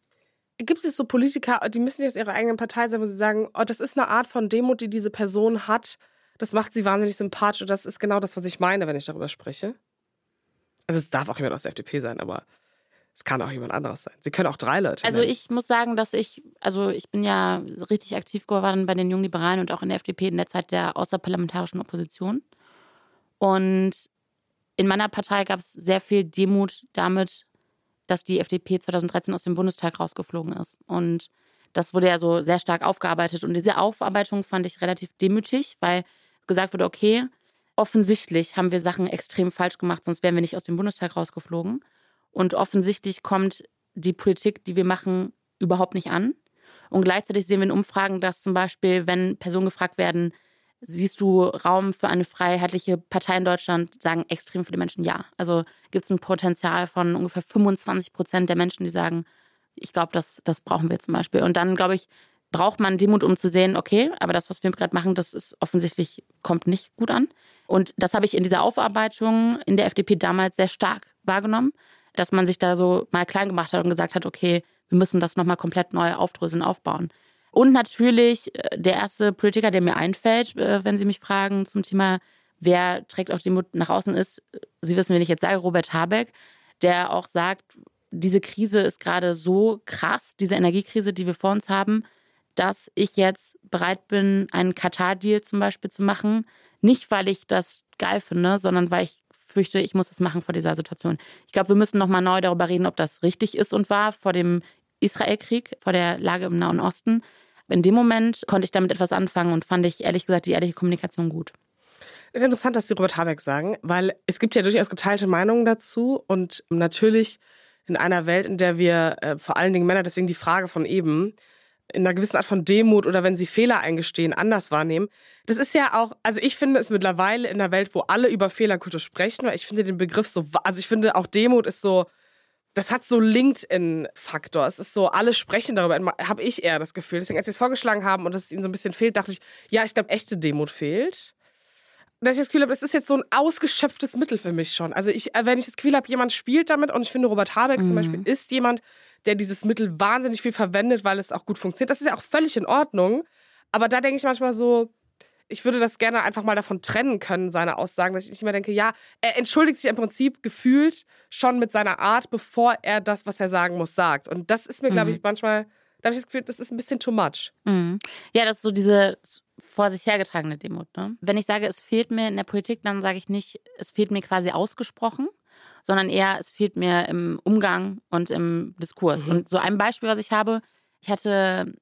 Gibt es so Politiker, die müssen nicht aus ihrer eigenen Partei sein, wo sie sagen, oh, das ist eine Art von Demut, die diese Person hat. Das macht sie wahnsinnig sympathisch und das ist genau das, was ich meine, wenn ich darüber spreche. Also es darf auch jemand aus der FDP sein, aber Es kann auch jemand anderes sein. Sie können auch drei Leute Also nennen. ich muss sagen, dass ich, also ich bin ja richtig aktiv geworden bei den Jungliberalen und auch in der FDP in der Zeit der außerparlamentarischen Opposition. Und in meiner Partei gab es sehr viel Demut damit, dass die FDP 2013 aus dem Bundestag rausgeflogen ist. Und das wurde ja so sehr stark aufgearbeitet. Und diese Aufarbeitung fand ich relativ demütig, weil gesagt wurde, okay, offensichtlich haben wir Sachen extrem falsch gemacht, sonst wären wir nicht aus dem Bundestag rausgeflogen. Und offensichtlich kommt die Politik, die wir machen, überhaupt nicht an. Und gleichzeitig sehen wir in Umfragen, dass zum Beispiel, wenn Personen gefragt werden, siehst du Raum für eine freiheitliche Partei in Deutschland, sagen extrem viele Menschen ja. Also gibt es ein Potenzial von ungefähr 25 Prozent der Menschen, die sagen, ich glaube, das, das brauchen wir zum Beispiel. Und dann, glaube ich, braucht man Demut, um zu sehen, okay, aber das, was wir gerade machen, das ist offensichtlich, kommt nicht gut an. Und das habe ich in dieser Aufarbeitung in der FDP damals sehr stark wahrgenommen, dass man sich da so mal klein gemacht hat und gesagt hat, okay, wir müssen das nochmal komplett neu aufdröseln, aufbauen. Und natürlich äh, der erste Politiker, der mir einfällt, äh, wenn Sie mich fragen zum Thema, wer trägt auch Demut nach außen ist, Sie wissen, wenn ich jetzt sage, Robert Habeck, der auch sagt, diese Krise ist gerade so krass, diese Energiekrise, die wir vor uns haben, dass ich jetzt bereit bin, einen Katar-Deal zum Beispiel zu machen. Nicht, weil ich das geil finde, sondern weil ich fürchte, ich muss es machen vor dieser Situation. Ich glaube, wir müssen nochmal neu darüber reden, ob das richtig ist und war vor dem Israelkrieg, vor der Lage im Nahen Osten. In dem Moment konnte ich damit etwas anfangen und fand ich ehrlich gesagt die ehrliche Kommunikation gut. Es ist interessant, dass Sie Robert Habeck sagen, weil es gibt ja durchaus geteilte Meinungen dazu und natürlich in einer Welt, in der wir äh, vor allen Dingen Männer, deswegen die Frage von eben, in einer gewissen Art von Demut oder wenn sie Fehler eingestehen, anders wahrnehmen. Das ist ja auch, also ich finde es mittlerweile in einer Welt, wo alle über Fehlerkultur sprechen, weil ich finde den Begriff so, also ich finde auch Demut ist so, das hat so LinkedIn-Faktor. Es ist so, alle sprechen darüber, habe ich eher das Gefühl. Deswegen, als sie es vorgeschlagen haben und es ihnen so ein bisschen fehlt, dachte ich, ja, ich glaube, echte Demut fehlt. Dass ich das Gefühl habe, das ist jetzt so ein ausgeschöpftes Mittel für mich schon. Also ich, wenn ich das Gefühl habe, jemand spielt damit und ich finde, Robert Habeck mhm. zum Beispiel ist jemand, der dieses Mittel wahnsinnig viel verwendet, weil es auch gut funktioniert. Das ist ja auch völlig in Ordnung. Aber da denke ich manchmal so, ich würde das gerne einfach mal davon trennen können, seine Aussagen, dass ich nicht mehr denke, ja, er entschuldigt sich im Prinzip gefühlt schon mit seiner Art, bevor er das, was er sagen muss, sagt. Und das ist mir, glaube ich, mhm. manchmal, da habe ich das Gefühl, das ist ein bisschen too much. Mhm. Ja, das ist so diese vor sich hergetragene Demut. Ne? Wenn ich sage, es fehlt mir in der Politik, dann sage ich nicht, es fehlt mir quasi ausgesprochen, sondern eher, es fehlt mir im Umgang und im Diskurs. Mhm. Und so ein Beispiel, was ich habe, ich hatte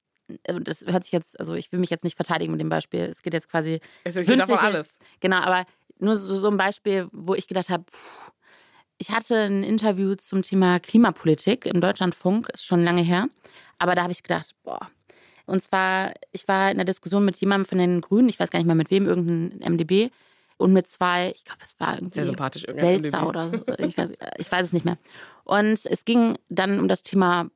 das hört sich jetzt, also ich will mich jetzt nicht verteidigen mit dem Beispiel. Es geht jetzt quasi. Es geht davon alles. Genau, aber nur so, so ein Beispiel, wo ich gedacht habe, ich hatte ein Interview zum Thema Klimapolitik im Deutschlandfunk, ist schon lange her. Aber da habe ich gedacht, boah. Und zwar, ich war in der Diskussion mit jemandem von den Grünen, ich weiß gar nicht mehr mit wem, irgendein MDB. Und mit zwei, ich glaube, es war irgendwie Sehr sympathisch, Welser oder so, ich weiß, ich weiß es nicht mehr. Und es ging dann um das Thema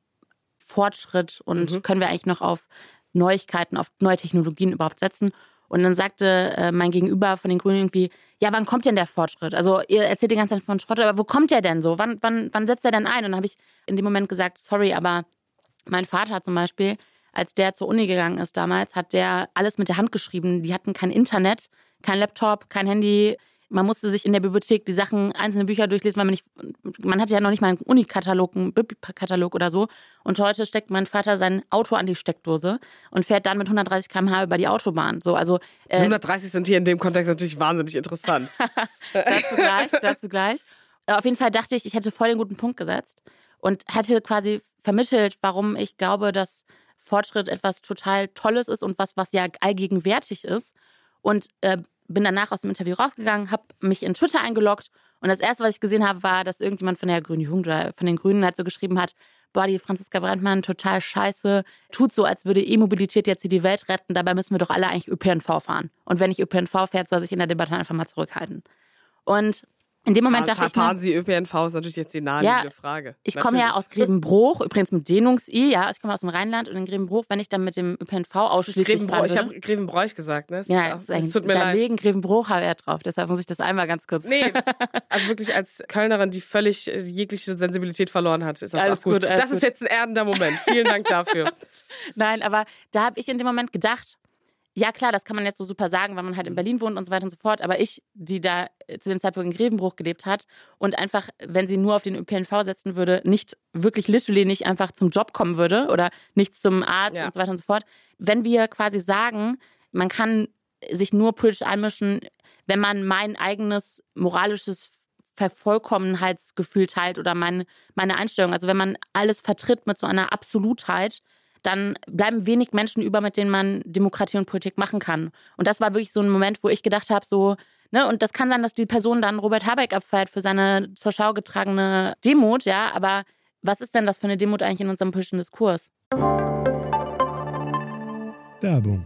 Fortschritt und mhm. können wir eigentlich noch auf Neuigkeiten, auf neue Technologien überhaupt setzen? Und dann sagte äh, mein Gegenüber von den Grünen irgendwie, ja, wann kommt denn der Fortschritt? Also ihr erzählt die ganze Zeit von Schrott, aber wo kommt der denn so? Wann, wann, wann setzt er denn ein? Und dann habe ich in dem Moment gesagt, sorry, aber mein Vater zum Beispiel, als der zur Uni gegangen ist damals, hat der alles mit der Hand geschrieben. Die hatten kein Internet, kein Laptop, kein Handy, man musste sich in der Bibliothek die Sachen, einzelne Bücher durchlesen, weil man nicht, man hatte ja noch nicht mal einen Unikatalog, einen Bibelkatalog oder so. Und heute steckt mein Vater sein Auto an die Steckdose und fährt dann mit 130 km/h über die Autobahn. So, also, äh, 130 sind hier in dem Kontext natürlich wahnsinnig interessant. dazu gleich, dazu gleich. Auf jeden Fall dachte ich, ich hätte voll den guten Punkt gesetzt und hätte quasi vermittelt, warum ich glaube, dass Fortschritt etwas total Tolles ist und was, was ja allgegenwärtig ist. Und äh, bin danach aus dem Interview rausgegangen, habe mich in Twitter eingeloggt und das erste, was ich gesehen habe, war, dass irgendjemand von der Grünen Jugend oder von den Grünen halt so geschrieben hat, boah, die Franziska Brandmann, total scheiße, tut so, als würde E-Mobilität jetzt hier die Welt retten, dabei müssen wir doch alle eigentlich ÖPNV fahren. Und wenn ich ÖPNV fährt, soll sich in der Debatte einfach mal zurückhalten. Und in dem Moment dachte ich Fahren Sie ÖPNV ist natürlich jetzt die naheliegende ja, Frage. Ich komme ja aus Grevenbruch, übrigens mit Dehnungs-I, ja, ich komme aus dem Rheinland und in Grevenbruch, wenn ich dann mit dem ÖPNV ausschließlich fahren Ich habe Grevenbräuch gesagt, ne? Das ja, ist auch, das tut mir leid. legen Grevenbruch Wert drauf, deshalb muss ich das einmal ganz kurz. Nee, also wirklich als Kölnerin, die völlig äh, jegliche Sensibilität verloren hat, ist das alles auch gut. gut das gut. ist jetzt ein erdender Moment. Vielen Dank dafür. Nein, aber da habe ich in dem Moment gedacht, ja, klar, das kann man jetzt so super sagen, weil man halt in Berlin wohnt und so weiter und so fort. Aber ich, die da zu dem Zeitpunkt in Grevenbruch gelebt hat und einfach, wenn sie nur auf den ÖPNV setzen würde, nicht wirklich literally nicht einfach zum Job kommen würde oder nicht zum Arzt ja. und so weiter und so fort. Wenn wir quasi sagen, man kann sich nur politisch einmischen, wenn man mein eigenes moralisches Vervollkommenheitsgefühl teilt oder mein, meine Einstellung. Also wenn man alles vertritt mit so einer Absolutheit, dann bleiben wenig Menschen über, mit denen man Demokratie und Politik machen kann. Und das war wirklich so ein Moment, wo ich gedacht habe, so, ne, und das kann sein, dass die Person dann Robert Habeck abfeiert für seine zur Schau getragene Demut, ja, aber was ist denn das für eine Demut eigentlich in unserem politischen Diskurs? Werbung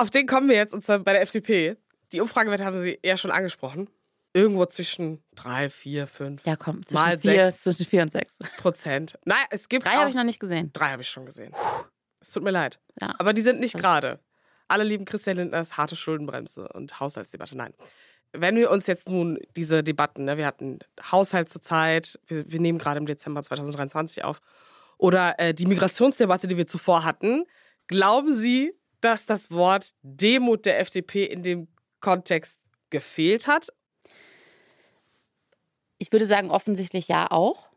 Auf den kommen wir jetzt und zwar bei der FDP. Die Umfragewerte haben Sie eher schon angesprochen. Irgendwo zwischen drei, vier, fünf. Ja, komm, zwischen, mal vier, sechs zwischen vier und sechs. Prozent. Naja, es gibt. Drei habe ich noch nicht gesehen. Drei habe ich schon gesehen. Es tut mir leid. Ja. Aber die sind nicht gerade. Alle lieben Christian Lindners harte Schuldenbremse und Haushaltsdebatte. Nein. Wenn wir uns jetzt nun diese Debatten, ne, wir hatten Haushalt zur Zeit, wir, wir nehmen gerade im Dezember 2023 auf oder äh, die Migrationsdebatte, die wir zuvor hatten. Glauben Sie, dass das Wort Demut der FDP in dem Kontext gefehlt hat? Ich würde sagen, offensichtlich ja auch.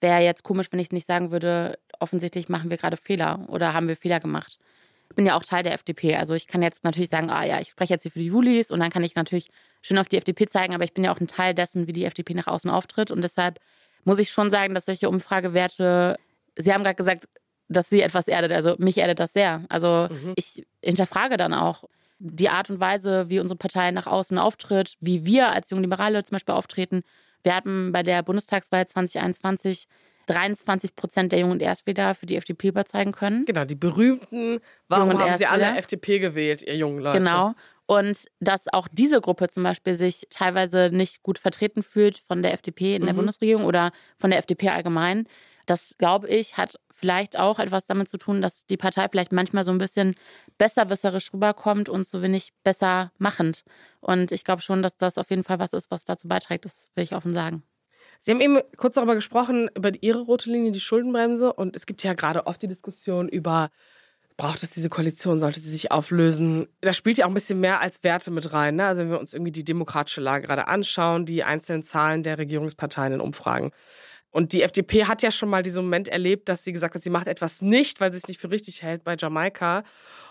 Wäre jetzt komisch, wenn ich nicht sagen würde, offensichtlich machen wir gerade Fehler oder haben wir Fehler gemacht. Ich bin ja auch Teil der FDP. Also ich kann jetzt natürlich sagen, ah ja, ich spreche jetzt hier für die Julis und dann kann ich natürlich schön auf die FDP zeigen, aber ich bin ja auch ein Teil dessen, wie die FDP nach außen auftritt. Und deshalb muss ich schon sagen, dass solche Umfragewerte Sie haben gerade gesagt, dass Sie etwas erdet. Also mich erdet das sehr. Also mhm. ich hinterfrage dann auch die Art und Weise, wie unsere Partei nach außen auftritt, wie wir als Junge Liberale zum Beispiel auftreten. Wir hatten bei der Bundestagswahl 2021 23 Prozent der Jungen und Erstwähler für die FDP überzeugen können. Genau, die berühmten, warum haben sie alle FDP gewählt, ihr jungen Leute? Genau. Und dass auch diese Gruppe zum Beispiel sich teilweise nicht gut vertreten fühlt von der FDP in der mhm. Bundesregierung oder von der FDP allgemein. Das, glaube ich, hat vielleicht auch etwas damit zu tun, dass die Partei vielleicht manchmal so ein bisschen besserwisserisch rüberkommt und so wenig besser machend. Und ich glaube schon, dass das auf jeden Fall was ist, was dazu beiträgt. Das will ich offen sagen. Sie haben eben kurz darüber gesprochen, über Ihre rote Linie, die Schuldenbremse. Und es gibt ja gerade oft die Diskussion über, braucht es diese Koalition, sollte sie sich auflösen? Da spielt ja auch ein bisschen mehr als Werte mit rein. Ne? Also wenn wir uns irgendwie die demokratische Lage gerade anschauen, die einzelnen Zahlen der Regierungsparteien in Umfragen. Und die FDP hat ja schon mal diesen Moment erlebt, dass sie gesagt hat, sie macht etwas nicht, weil sie es nicht für richtig hält bei Jamaika.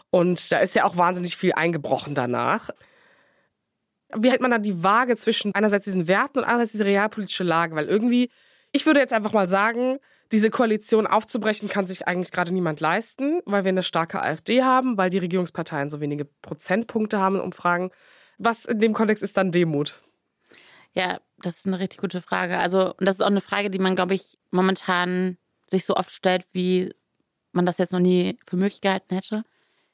Und da ist ja auch wahnsinnig viel eingebrochen danach. Wie hält man da die Waage zwischen einerseits diesen Werten und andererseits diese realpolitische Lage? Weil irgendwie, ich würde jetzt einfach mal sagen, diese Koalition aufzubrechen kann sich eigentlich gerade niemand leisten, weil wir eine starke AfD haben, weil die Regierungsparteien so wenige Prozentpunkte haben in Umfragen. Was in dem Kontext ist dann Demut? Ja, das ist eine richtig gute Frage. Also, und das ist auch eine Frage, die man, glaube ich, momentan sich so oft stellt, wie man das jetzt noch nie für möglich gehalten hätte.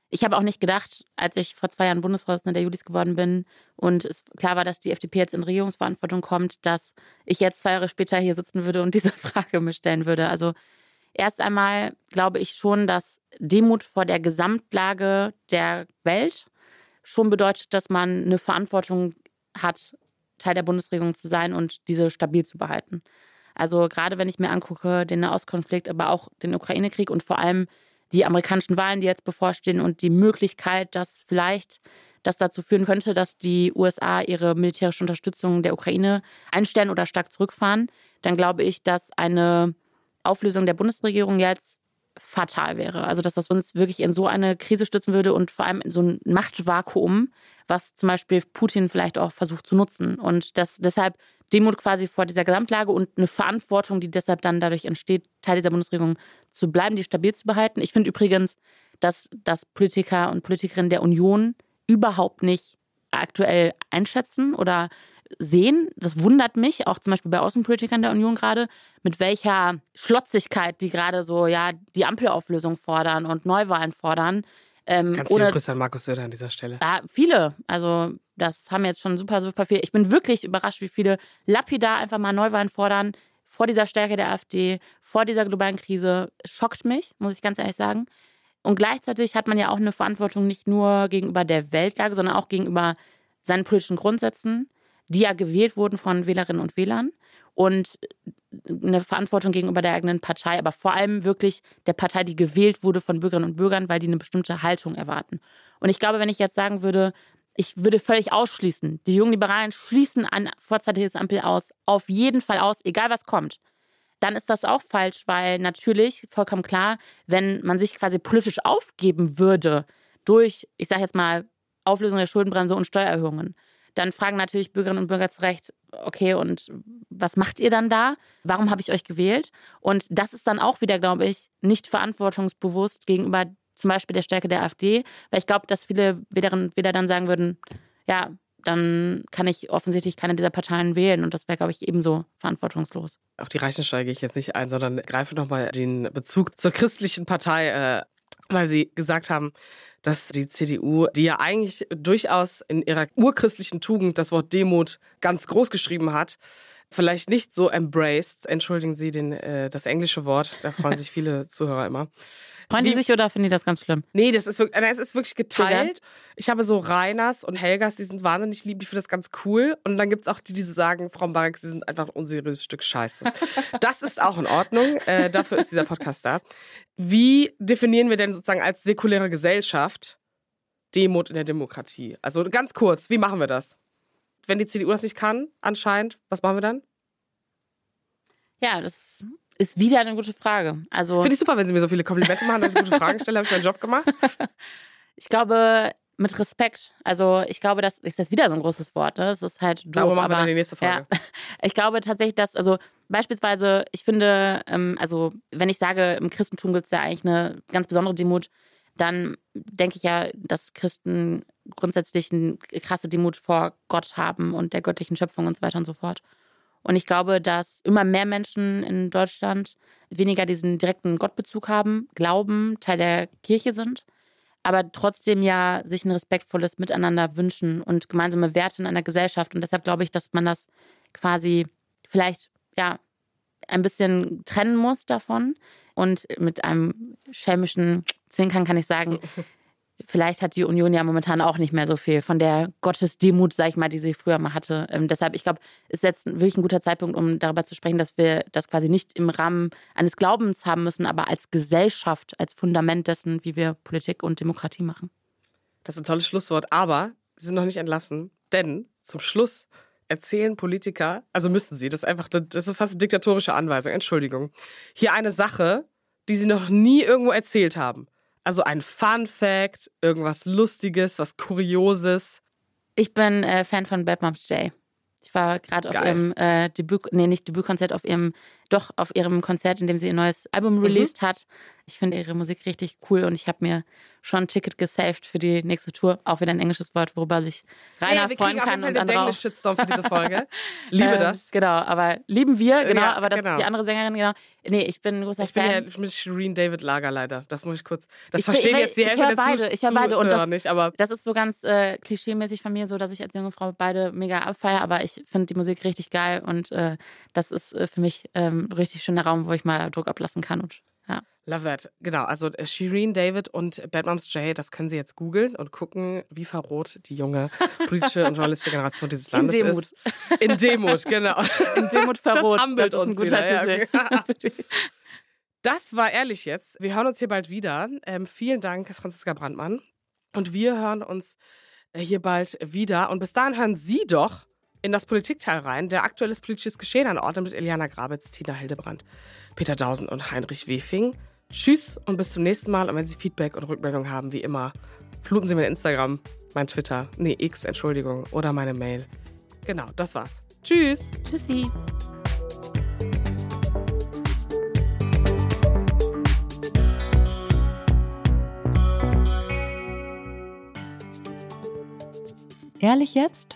Ich habe auch nicht gedacht, als ich vor zwei Jahren Bundesvorsitzende der Julis geworden bin und es klar war, dass die FDP jetzt in Regierungsverantwortung kommt, dass ich jetzt zwei Jahre später hier sitzen würde und diese Frage mir stellen würde. Also erst einmal glaube ich schon, dass Demut vor der Gesamtlage der Welt schon bedeutet, dass man eine Verantwortung hat Teil der Bundesregierung zu sein und diese stabil zu behalten. Also gerade wenn ich mir angucke, den Nahostkonflikt, aber auch den Ukraine-Krieg und vor allem die amerikanischen Wahlen, die jetzt bevorstehen und die Möglichkeit, dass vielleicht das dazu führen könnte, dass die USA ihre militärische Unterstützung der Ukraine einstellen oder stark zurückfahren, dann glaube ich, dass eine Auflösung der Bundesregierung jetzt fatal wäre. Also dass das uns wirklich in so eine Krise stützen würde und vor allem in so ein Machtvakuum, was zum Beispiel Putin vielleicht auch versucht zu nutzen. Und das deshalb Demut quasi vor dieser Gesamtlage und eine Verantwortung, die deshalb dann dadurch entsteht, Teil dieser Bundesregierung zu bleiben, die stabil zu behalten. Ich finde übrigens, dass, dass Politiker und Politikerinnen der Union überhaupt nicht aktuell einschätzen oder sehen. Das wundert mich, auch zum Beispiel bei Außenpolitikern der Union gerade, mit welcher Schlotzigkeit die gerade so ja die Ampelauflösung fordern und Neuwahlen fordern. Ähm, Ganz liebe Grüße an Markus Söder an dieser Stelle. Ja, viele. Also das haben jetzt schon super, super viel. Ich bin wirklich überrascht, wie viele lapidar einfach mal Neuwahlen fordern vor dieser Stärke der AfD, vor dieser globalen Krise. Schockt mich, muss ich ganz ehrlich sagen. Und gleichzeitig hat man ja auch eine Verantwortung nicht nur gegenüber der Weltlage, sondern auch gegenüber seinen politischen Grundsätzen, die ja gewählt wurden von Wählerinnen und Wählern. Und eine Verantwortung gegenüber der eigenen Partei, aber vor allem wirklich der Partei, die gewählt wurde von Bürgerinnen und Bürgern, weil die eine bestimmte Haltung erwarten. Und ich glaube, wenn ich jetzt sagen würde, ich würde völlig ausschließen, die jungen Liberalen schließen ein vorzeitiges Ampel aus, auf jeden Fall aus, egal was kommt, dann ist das auch falsch, weil natürlich, vollkommen klar, wenn man sich quasi politisch aufgeben würde durch, ich sage jetzt mal, Auflösung der Schuldenbremse und Steuererhöhungen, dann fragen natürlich Bürgerinnen und Bürger zu Recht, okay, und was macht ihr dann da? Warum habe ich euch gewählt? Und das ist dann auch wieder, glaube ich, nicht verantwortungsbewusst gegenüber zum Beispiel der Stärke der AfD, weil ich glaube, dass viele Wählerinnen und Wähler dann sagen würden, ja, dann kann ich offensichtlich keine dieser Parteien wählen. Und das wäre, glaube ich, ebenso verantwortungslos. Auf die Reichensteuer gehe ich jetzt nicht ein, sondern greife nochmal den Bezug zur christlichen Partei, äh, weil Sie gesagt haben, dass die CDU, die ja eigentlich durchaus in ihrer urchristlichen Tugend das Wort Demut ganz groß geschrieben hat, vielleicht nicht so embraced, entschuldigen Sie den, äh, das englische Wort, da freuen sich viele Zuhörer immer. Freuen die sich oder finden die das ganz schlimm? Nee, das ist wirklich, es ist wirklich geteilt. Ich habe so Reiners und Helgas, die sind wahnsinnig lieb, die finden das ganz cool. Und dann gibt es auch die, die sagen, Frau Barak, sie sind einfach ein unseriöses Stück Scheiße. das ist auch in Ordnung. Äh, dafür ist dieser Podcast da. Wie definieren wir denn sozusagen als säkuläre Gesellschaft Demut in der Demokratie? Also ganz kurz, wie machen wir das? Wenn die CDU das nicht kann, anscheinend, was machen wir dann? Ja, das ist wieder eine gute Frage. Also Finde ich super, wenn Sie mir so viele Komplimente machen, dass ich gute Fragen stelle, habe ich meinen Job gemacht. ich glaube, mit Respekt. Also ich glaube, das ist jetzt wieder so ein großes Wort. Ne? Das ist halt doof. Darüber machen wir dann die nächste Folge. Ja, ich glaube tatsächlich, dass, also beispielsweise, ich finde, ähm, also wenn ich sage, im Christentum gibt es ja eigentlich eine ganz besondere Demut, dann denke ich ja, dass Christen grundsätzlich eine krasse Demut vor Gott haben und der göttlichen Schöpfung und so weiter und so fort. Und ich glaube, dass immer mehr Menschen in Deutschland weniger diesen direkten Gottbezug haben, glauben, Teil der Kirche sind, aber trotzdem ja sich ein respektvolles Miteinander wünschen und gemeinsame Werte in einer Gesellschaft. Und deshalb glaube ich, dass man das quasi vielleicht ja ein bisschen trennen muss davon. Und mit einem schelmischen Zwinkern kann ich sagen, vielleicht hat die Union ja momentan auch nicht mehr so viel von der Gottesdemut, sag ich mal, die sie früher mal hatte. Ähm, deshalb, ich glaube, ist jetzt wirklich ein guter Zeitpunkt, um darüber zu sprechen, dass wir das quasi nicht im Rahmen eines Glaubens haben müssen, aber als Gesellschaft, als Fundament dessen, wie wir Politik und Demokratie machen. Das ist ein tolles Schlusswort, aber Sie sind noch nicht entlassen, denn zum Schluss erzählen Politiker, also müssten sie, das ist einfach, das ist fast eine diktatorische Anweisung, Entschuldigung, hier eine Sache, die sie noch nie irgendwo erzählt haben. Also ein Fun Fact, irgendwas Lustiges, was Kurioses. Ich bin äh, Fan von Bad Moms Day. Ich war gerade auf ihrem äh, Debüt, nee, nicht Debütkonzert, auf ihrem, doch auf ihrem Konzert, in dem sie ihr neues Album mhm. released mhm. hat. Ich finde ihre Musik richtig cool und ich habe mir schon ein Ticket gesaved für die nächste Tour. Auch wieder ein englisches Wort, worüber sich Rainer hey, wir freuen kann. Wir kriegen auf jeden Fall Shitstorm für diese Folge. Liebe ähm, das. Genau, aber lieben wir, genau, ja, aber das genau. ist die andere Sängerin, genau. Nee, ich bin ein großer ich Fan. Bin ja, mit Shireen David Lager leider. Das muss ich kurz. Das ich, verstehen ich, jetzt die Hälfte der beide, Ich höre beide und das, nicht, aber das ist so ganz äh, klischeemäßig von mir, so dass ich als junge Frau beide mega abfeiere, aber ich finde die Musik richtig geil und äh, das ist äh, für mich ähm, richtig schöner Raum, wo ich mal Druck ablassen kann und ja. Love that. Genau, also äh, Shireen David und Bad Moms Jay, das können Sie jetzt googeln und gucken, wie verrot die junge politische und journalistische Generation dieses Landes In Demut. ist. In Demut, genau. In Demut verrot. Das, das ist uns ein guter wieder. Das war ehrlich jetzt. Wir hören uns hier bald wieder. Ähm, vielen Dank, Franziska Brandmann. Und wir hören uns äh, hier bald wieder. Und bis dahin hören Sie doch in das Politikteil rein, der aktuelles politisches Geschehen anordnet mit Eliana Grabitz, Tina Hildebrand, Peter Dausen und Heinrich Wefing. Tschüss und bis zum nächsten Mal. Und wenn Sie Feedback und Rückmeldung haben, wie immer, fluten Sie mein Instagram, mein Twitter, nee, X, Entschuldigung, oder meine Mail. Genau, das war's. Tschüss. Tschüssi. Ehrlich jetzt?